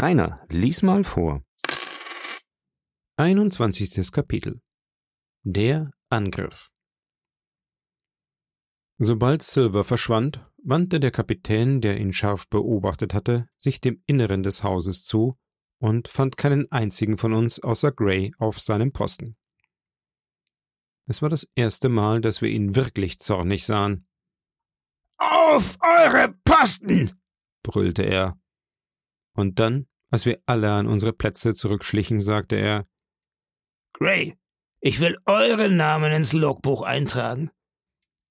Rainer, lies mal vor. 21. Kapitel Der Angriff Sobald Silver verschwand, wandte der Kapitän, der ihn scharf beobachtet hatte, sich dem Inneren des Hauses zu und fand keinen einzigen von uns außer Gray auf seinem Posten. Es war das erste Mal, dass wir ihn wirklich zornig sahen. Auf eure Posten! brüllte er. Und dann, als wir alle an unsere Plätze zurückschlichen, sagte er Gray, ich will eure Namen ins Logbuch eintragen.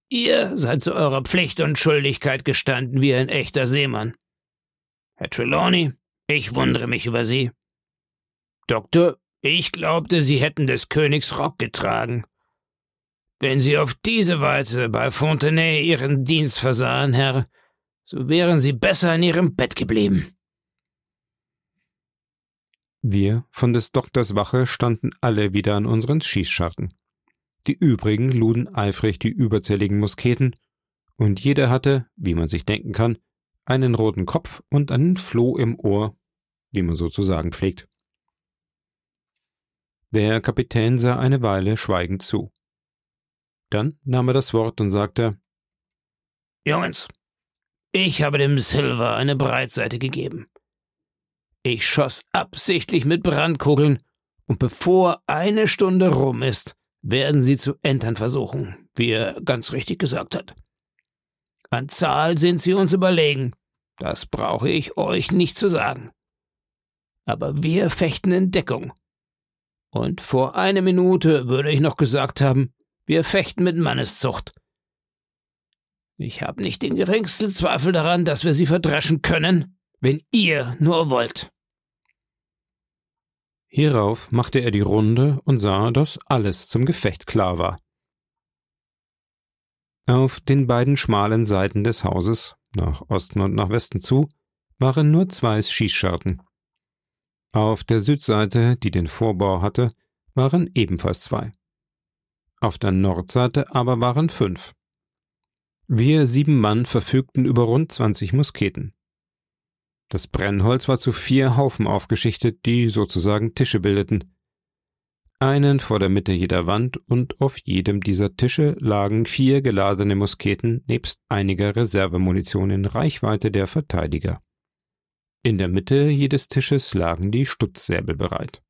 Ihr seid zu eurer Pflicht und Schuldigkeit gestanden wie ein echter Seemann. Herr Trelawney, ich wundere mich über Sie. Doktor, ich glaubte, Sie hätten des Königs Rock getragen. Wenn Sie auf diese Weise bei Fontenay Ihren Dienst versahen, Herr, so wären Sie besser in Ihrem Bett geblieben. Wir von des Doktors Wache standen alle wieder an unseren Schießscharten. Die übrigen luden eifrig die überzähligen Musketen, und jeder hatte, wie man sich denken kann, einen roten Kopf und einen Floh im Ohr, wie man sozusagen pflegt. Der Kapitän sah eine Weile schweigend zu. Dann nahm er das Wort und sagte Jungens, ich habe dem Silver eine Breitseite gegeben. Ich schoss absichtlich mit Brandkugeln, und bevor eine Stunde rum ist, werden sie zu entern versuchen, wie er ganz richtig gesagt hat. An Zahl sind sie uns überlegen, das brauche ich euch nicht zu sagen. Aber wir fechten in Deckung. Und vor einer Minute würde ich noch gesagt haben, wir fechten mit Manneszucht. Ich habe nicht den geringsten Zweifel daran, dass wir sie verdreschen können, wenn ihr nur wollt. Hierauf machte er die Runde und sah, dass alles zum Gefecht klar war. Auf den beiden schmalen Seiten des Hauses, nach Osten und nach Westen zu, waren nur zwei Schießscharten. Auf der Südseite, die den Vorbau hatte, waren ebenfalls zwei. Auf der Nordseite aber waren fünf. Wir sieben Mann verfügten über rund zwanzig Musketen. Das Brennholz war zu vier Haufen aufgeschichtet, die sozusagen Tische bildeten. Einen vor der Mitte jeder Wand und auf jedem dieser Tische lagen vier geladene Musketen nebst einiger Reservemunition in Reichweite der Verteidiger. In der Mitte jedes Tisches lagen die Stutzsäbel bereit.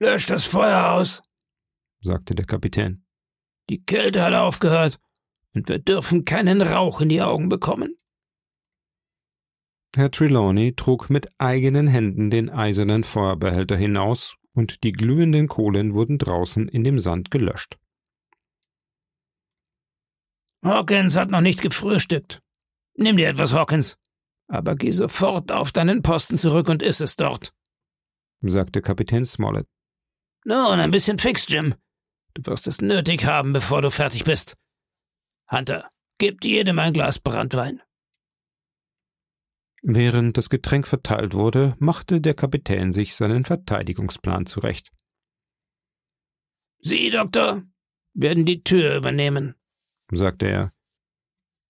Löscht das Feuer aus, sagte der Kapitän. Die Kälte hat aufgehört, und wir dürfen keinen Rauch in die Augen bekommen. Herr Trelawney trug mit eigenen Händen den eisernen Feuerbehälter hinaus, und die glühenden Kohlen wurden draußen in dem Sand gelöscht. Hawkins hat noch nicht gefrühstückt. Nimm dir etwas, Hawkins. Aber geh sofort auf deinen Posten zurück und iss es dort, sagte Kapitän Smollett. Nun, ein bisschen fix, Jim. Du wirst es nötig haben, bevor du fertig bist. Hunter, gib jedem ein Glas Brandwein. Während das Getränk verteilt wurde, machte der Kapitän sich seinen Verteidigungsplan zurecht. Sie, Doktor, werden die Tür übernehmen, sagte er.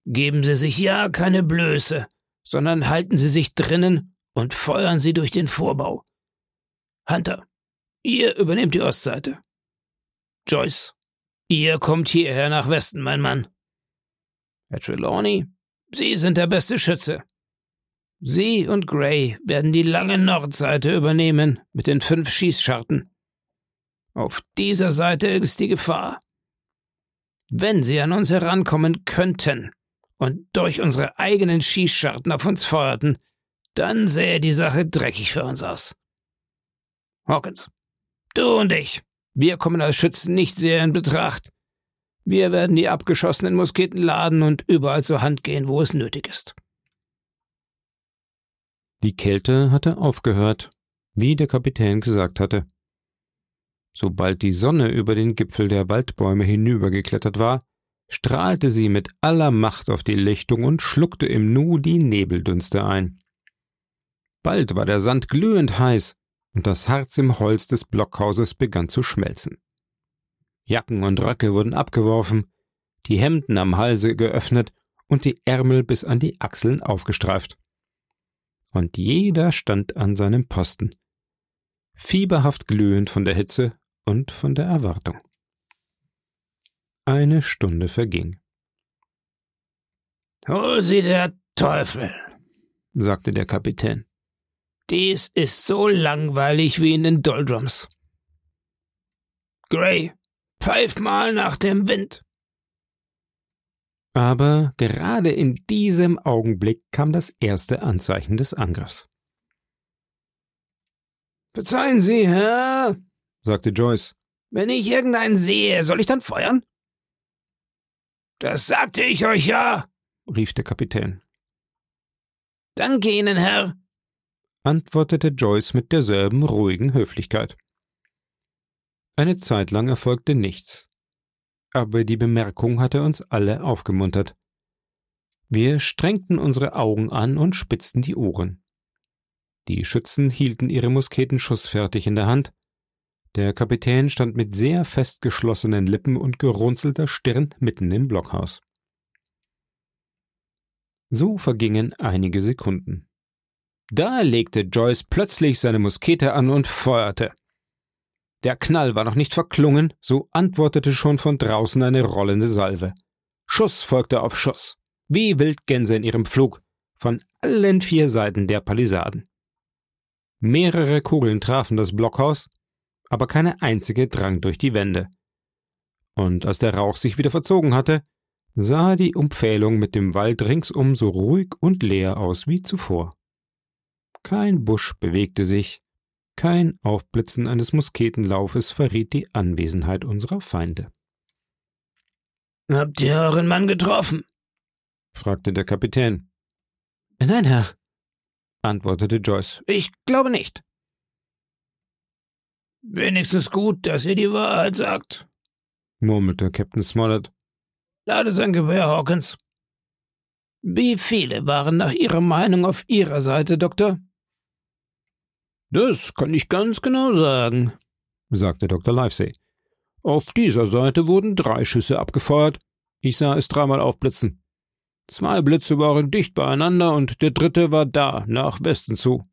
Geben Sie sich ja keine Blöße, sondern halten Sie sich drinnen und feuern Sie durch den Vorbau. Hunter, ihr übernehmt die Ostseite. Joyce, ihr kommt hierher nach Westen, mein Mann. Herr Trelawney, Sie sind der beste Schütze. Sie und Gray werden die lange Nordseite übernehmen mit den fünf Schießscharten. Auf dieser Seite ist die Gefahr. Wenn sie an uns herankommen könnten und durch unsere eigenen Schießscharten auf uns feuerten, dann sähe die Sache dreckig für uns aus. Hawkins, du und ich, wir kommen als Schützen nicht sehr in Betracht. Wir werden die abgeschossenen Musketen laden und überall zur Hand gehen, wo es nötig ist. Die Kälte hatte aufgehört, wie der Kapitän gesagt hatte. Sobald die Sonne über den Gipfel der Waldbäume hinübergeklettert war, strahlte sie mit aller Macht auf die Lichtung und schluckte im Nu die Nebeldünste ein. Bald war der Sand glühend heiß und das Harz im Holz des Blockhauses begann zu schmelzen. Jacken und Röcke wurden abgeworfen, die Hemden am Halse geöffnet und die Ärmel bis an die Achseln aufgestreift. Und jeder stand an seinem Posten, fieberhaft glühend von der Hitze und von der Erwartung. Eine Stunde verging. Hol sie der Teufel, sagte der Kapitän. Dies ist so langweilig wie in den Doldrums. Gray, pfeif mal nach dem Wind. Aber gerade in diesem Augenblick kam das erste Anzeichen des Angriffs. Verzeihen Sie, Herr, sagte Joyce. Wenn ich irgendeinen sehe, soll ich dann feuern? Das sagte ich euch ja, rief der Kapitän. Danke Ihnen, Herr, antwortete Joyce mit derselben ruhigen Höflichkeit. Eine Zeit lang erfolgte nichts aber die Bemerkung hatte uns alle aufgemuntert. Wir strengten unsere Augen an und spitzten die Ohren. Die Schützen hielten ihre Musketen schussfertig in der Hand. Der Kapitän stand mit sehr fest geschlossenen Lippen und gerunzelter Stirn mitten im Blockhaus. So vergingen einige Sekunden. Da legte Joyce plötzlich seine Muskete an und feuerte. Der Knall war noch nicht verklungen, so antwortete schon von draußen eine rollende Salve. Schuss folgte auf Schuss, wie Wildgänse in ihrem Flug, von allen vier Seiten der Palisaden. Mehrere Kugeln trafen das Blockhaus, aber keine einzige drang durch die Wände. Und als der Rauch sich wieder verzogen hatte, sah die Umpfählung mit dem Wald ringsum so ruhig und leer aus wie zuvor. Kein Busch bewegte sich, kein Aufblitzen eines Musketenlaufes verriet die Anwesenheit unserer Feinde. Habt ihr euren Mann getroffen? fragte der Kapitän. Nein, Herr, antwortete Joyce. Ich glaube nicht. Wenigstens gut, dass ihr die Wahrheit sagt, murmelte Captain Smollett. Lade sein Gewehr, Hawkins. Wie viele waren nach Ihrer Meinung auf Ihrer Seite, Doktor? Das kann ich ganz genau sagen, sagte Dr. Livesey. Auf dieser Seite wurden drei Schüsse abgefeuert. Ich sah es dreimal aufblitzen. Zwei Blitze waren dicht beieinander und der dritte war da, nach Westen zu.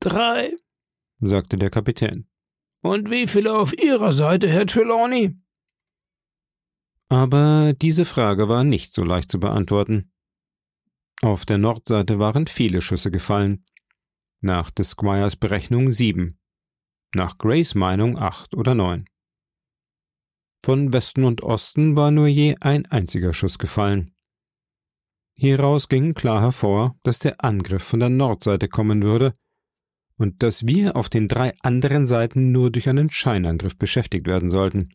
Drei, sagte der Kapitän. Und wie viele auf Ihrer Seite, Herr Trelawney? Aber diese Frage war nicht so leicht zu beantworten. Auf der Nordseite waren viele Schüsse gefallen. Nach des Squires Berechnung sieben. Nach Grays Meinung acht oder neun. Von Westen und Osten war nur je ein einziger Schuss gefallen. Hieraus ging klar hervor, dass der Angriff von der Nordseite kommen würde und dass wir auf den drei anderen Seiten nur durch einen Scheinangriff beschäftigt werden sollten.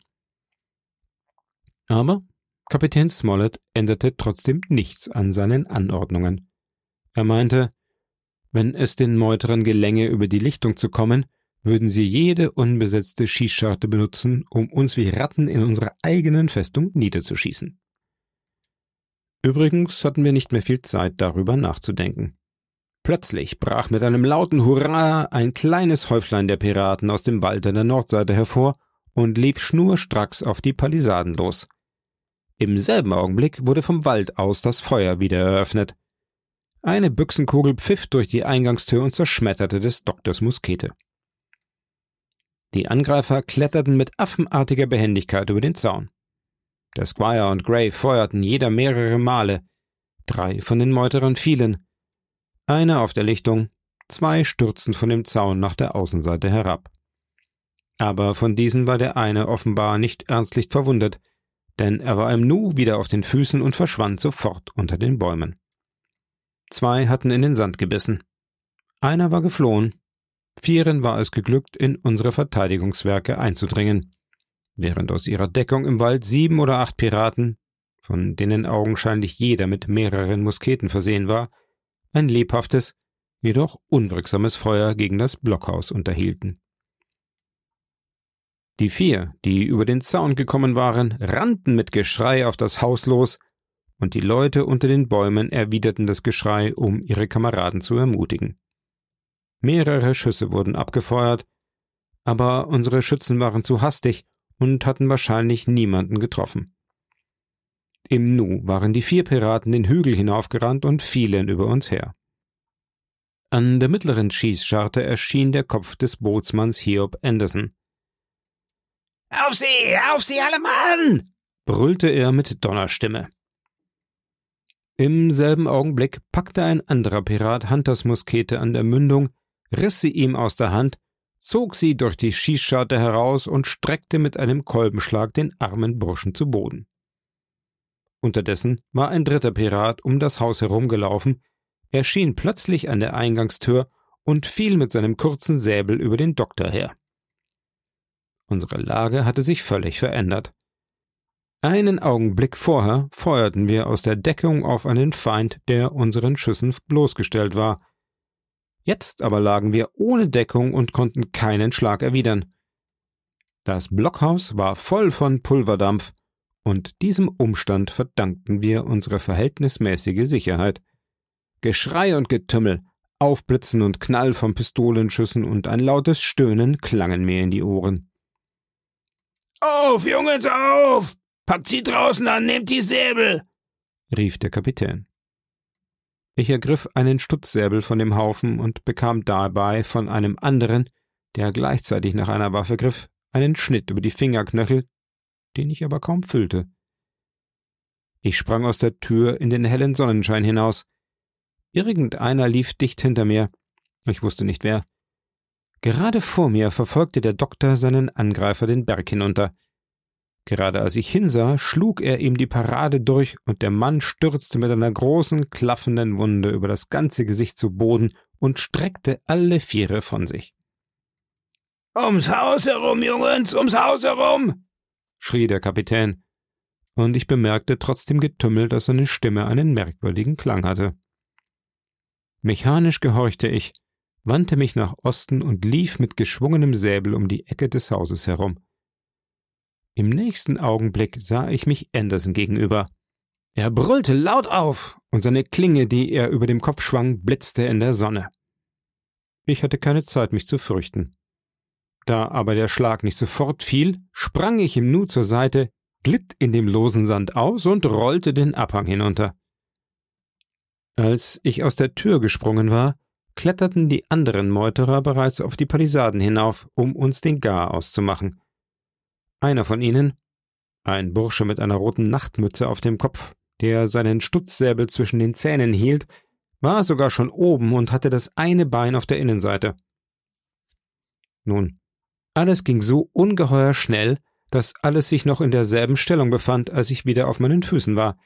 Aber Kapitän Smollett änderte trotzdem nichts an seinen Anordnungen. Er meinte, wenn es den Meuterern gelänge, über die Lichtung zu kommen, würden sie jede unbesetzte Schießscharte benutzen, um uns wie Ratten in unserer eigenen Festung niederzuschießen. Übrigens hatten wir nicht mehr viel Zeit, darüber nachzudenken. Plötzlich brach mit einem lauten Hurra ein kleines Häuflein der Piraten aus dem Wald an der Nordseite hervor und lief schnurstracks auf die Palisaden los. Im selben Augenblick wurde vom Wald aus das Feuer wieder eröffnet. Eine Büchsenkugel pfiff durch die Eingangstür und zerschmetterte des Doktors Muskete. Die Angreifer kletterten mit affenartiger Behendigkeit über den Zaun. Der Squire und Gray feuerten jeder mehrere Male. Drei von den Meuterern fielen. Einer auf der Lichtung, zwei stürzten von dem Zaun nach der Außenseite herab. Aber von diesen war der eine offenbar nicht ernstlich verwundet, denn er war im Nu wieder auf den Füßen und verschwand sofort unter den Bäumen. Zwei hatten in den Sand gebissen. Einer war geflohen. Vieren war es geglückt, in unsere Verteidigungswerke einzudringen, während aus ihrer Deckung im Wald sieben oder acht Piraten, von denen augenscheinlich jeder mit mehreren Musketen versehen war, ein lebhaftes, jedoch unwirksames Feuer gegen das Blockhaus unterhielten. Die vier, die über den Zaun gekommen waren, rannten mit Geschrei auf das Haus los, und die Leute unter den Bäumen erwiderten das Geschrei, um ihre Kameraden zu ermutigen. Mehrere Schüsse wurden abgefeuert, aber unsere Schützen waren zu hastig und hatten wahrscheinlich niemanden getroffen. Im Nu waren die vier Piraten den Hügel hinaufgerannt und fielen über uns her. An der mittleren Schießscharte erschien der Kopf des Bootsmanns Hiob Anderson. Auf sie, auf sie alle Mann! brüllte er mit Donnerstimme. Im selben Augenblick packte ein anderer Pirat Hunters Muskete an der Mündung, riss sie ihm aus der Hand, zog sie durch die Schießscharte heraus und streckte mit einem Kolbenschlag den armen Burschen zu Boden. Unterdessen war ein dritter Pirat um das Haus herumgelaufen, erschien plötzlich an der Eingangstür und fiel mit seinem kurzen Säbel über den Doktor her. Unsere Lage hatte sich völlig verändert. Einen Augenblick vorher feuerten wir aus der Deckung auf einen Feind, der unseren Schüssen bloßgestellt war. Jetzt aber lagen wir ohne Deckung und konnten keinen Schlag erwidern. Das Blockhaus war voll von Pulverdampf, und diesem Umstand verdankten wir unsere verhältnismäßige Sicherheit. Geschrei und Getümmel, Aufblitzen und Knall von Pistolenschüssen und ein lautes Stöhnen klangen mir in die Ohren. Auf, Jungens, auf! Packt sie draußen an, nehmt die Säbel! rief der Kapitän. Ich ergriff einen Stutzsäbel von dem Haufen und bekam dabei von einem anderen, der gleichzeitig nach einer Waffe griff, einen Schnitt über die Fingerknöchel, den ich aber kaum füllte. Ich sprang aus der Tür in den hellen Sonnenschein hinaus. Irgendeiner lief dicht hinter mir. Ich wusste nicht wer. Gerade vor mir verfolgte der Doktor seinen Angreifer den Berg hinunter. Gerade als ich hinsah, schlug er ihm die Parade durch und der Mann stürzte mit einer großen, klaffenden Wunde über das ganze Gesicht zu Boden und streckte alle Viere von sich. Ums Haus herum, Jungens, ums Haus herum! schrie der Kapitän, und ich bemerkte trotz dem Getümmel, dass seine Stimme einen merkwürdigen Klang hatte. Mechanisch gehorchte ich, wandte mich nach Osten und lief mit geschwungenem Säbel um die Ecke des Hauses herum. Im nächsten Augenblick sah ich mich Anderson gegenüber. Er brüllte laut auf, und seine Klinge, die er über dem Kopf schwang, blitzte in der Sonne. Ich hatte keine Zeit, mich zu fürchten. Da aber der Schlag nicht sofort fiel, sprang ich im Nu zur Seite, glitt in dem losen Sand aus und rollte den Abhang hinunter. Als ich aus der Tür gesprungen war, kletterten die anderen Meuterer bereits auf die Palisaden hinauf, um uns den Gar auszumachen. Einer von ihnen, ein Bursche mit einer roten Nachtmütze auf dem Kopf, der seinen Stutzsäbel zwischen den Zähnen hielt, war sogar schon oben und hatte das eine Bein auf der Innenseite. Nun, alles ging so ungeheuer schnell, dass alles sich noch in derselben Stellung befand, als ich wieder auf meinen Füßen war.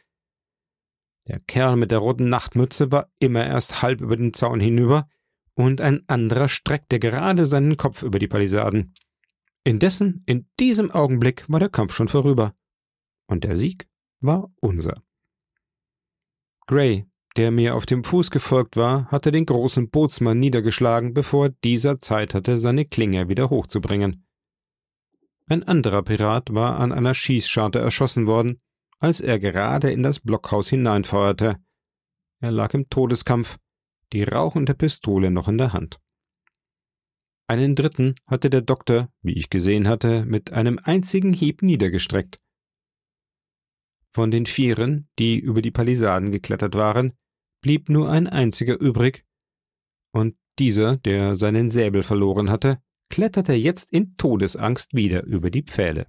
Der Kerl mit der roten Nachtmütze war immer erst halb über den Zaun hinüber, und ein anderer streckte gerade seinen Kopf über die Palisaden. Indessen, in diesem Augenblick war der Kampf schon vorüber. Und der Sieg war unser. Gray, der mir auf dem Fuß gefolgt war, hatte den großen Bootsmann niedergeschlagen, bevor dieser Zeit hatte, seine Klinge wieder hochzubringen. Ein anderer Pirat war an einer Schießscharte erschossen worden, als er gerade in das Blockhaus hineinfeuerte. Er lag im Todeskampf, die rauchende Pistole noch in der Hand. Einen dritten hatte der Doktor, wie ich gesehen hatte, mit einem einzigen Hieb niedergestreckt. Von den Vieren, die über die Palisaden geklettert waren, blieb nur ein einziger übrig, und dieser, der seinen Säbel verloren hatte, kletterte jetzt in Todesangst wieder über die Pfähle.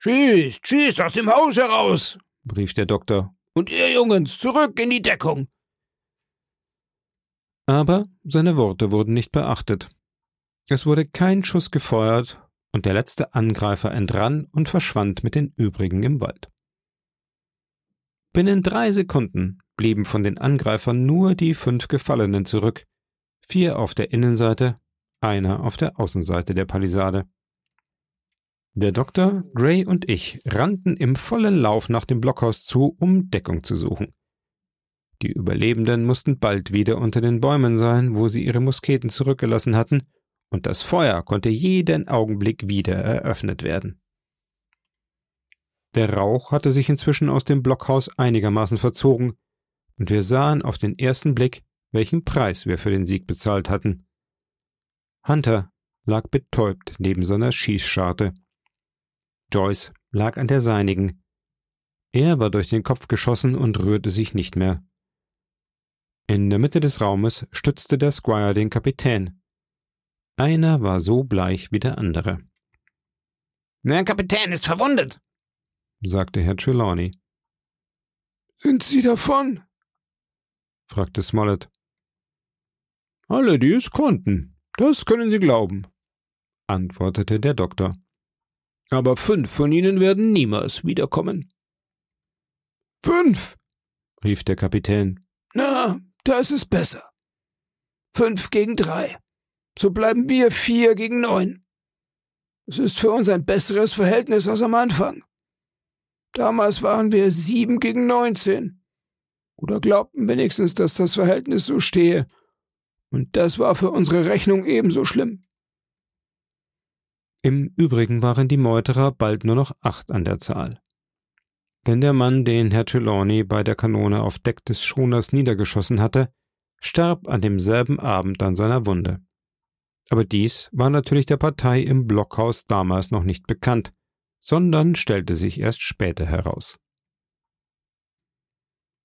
Schießt, schießt aus dem Haus heraus, rief der Doktor. Und ihr Jungens, zurück in die Deckung. Aber seine Worte wurden nicht beachtet. Es wurde kein Schuss gefeuert, und der letzte Angreifer entrann und verschwand mit den übrigen im Wald. Binnen drei Sekunden blieben von den Angreifern nur die fünf Gefallenen zurück, vier auf der Innenseite, einer auf der Außenseite der Palisade. Der Doktor, Gray und ich rannten im vollen Lauf nach dem Blockhaus zu, um Deckung zu suchen. Die Überlebenden mussten bald wieder unter den Bäumen sein, wo sie ihre Musketen zurückgelassen hatten, und das Feuer konnte jeden Augenblick wieder eröffnet werden. Der Rauch hatte sich inzwischen aus dem Blockhaus einigermaßen verzogen, und wir sahen auf den ersten Blick, welchen Preis wir für den Sieg bezahlt hatten. Hunter lag betäubt neben seiner Schießscharte. Joyce lag an der seinigen. Er war durch den Kopf geschossen und rührte sich nicht mehr. In der Mitte des Raumes stützte der Squire den Kapitän. Einer war so bleich wie der andere. Der Kapitän ist verwundet, sagte Herr Trelawney. Sind Sie davon? fragte Smollett. Alle, die es konnten, das können Sie glauben, antwortete der Doktor. Aber fünf von ihnen werden niemals wiederkommen. Fünf, rief der Kapitän. Na, das ist besser. Fünf gegen drei. So bleiben wir vier gegen neun. Es ist für uns ein besseres Verhältnis als am Anfang. Damals waren wir sieben gegen neunzehn. Oder glaubten wenigstens, dass das Verhältnis so stehe. Und das war für unsere Rechnung ebenso schlimm. Im Übrigen waren die Meuterer bald nur noch acht an der Zahl. Denn der Mann, den Herr Trelawney bei der Kanone auf Deck des Schoners niedergeschossen hatte, starb an demselben Abend an seiner Wunde. Aber dies war natürlich der Partei im Blockhaus damals noch nicht bekannt, sondern stellte sich erst später heraus.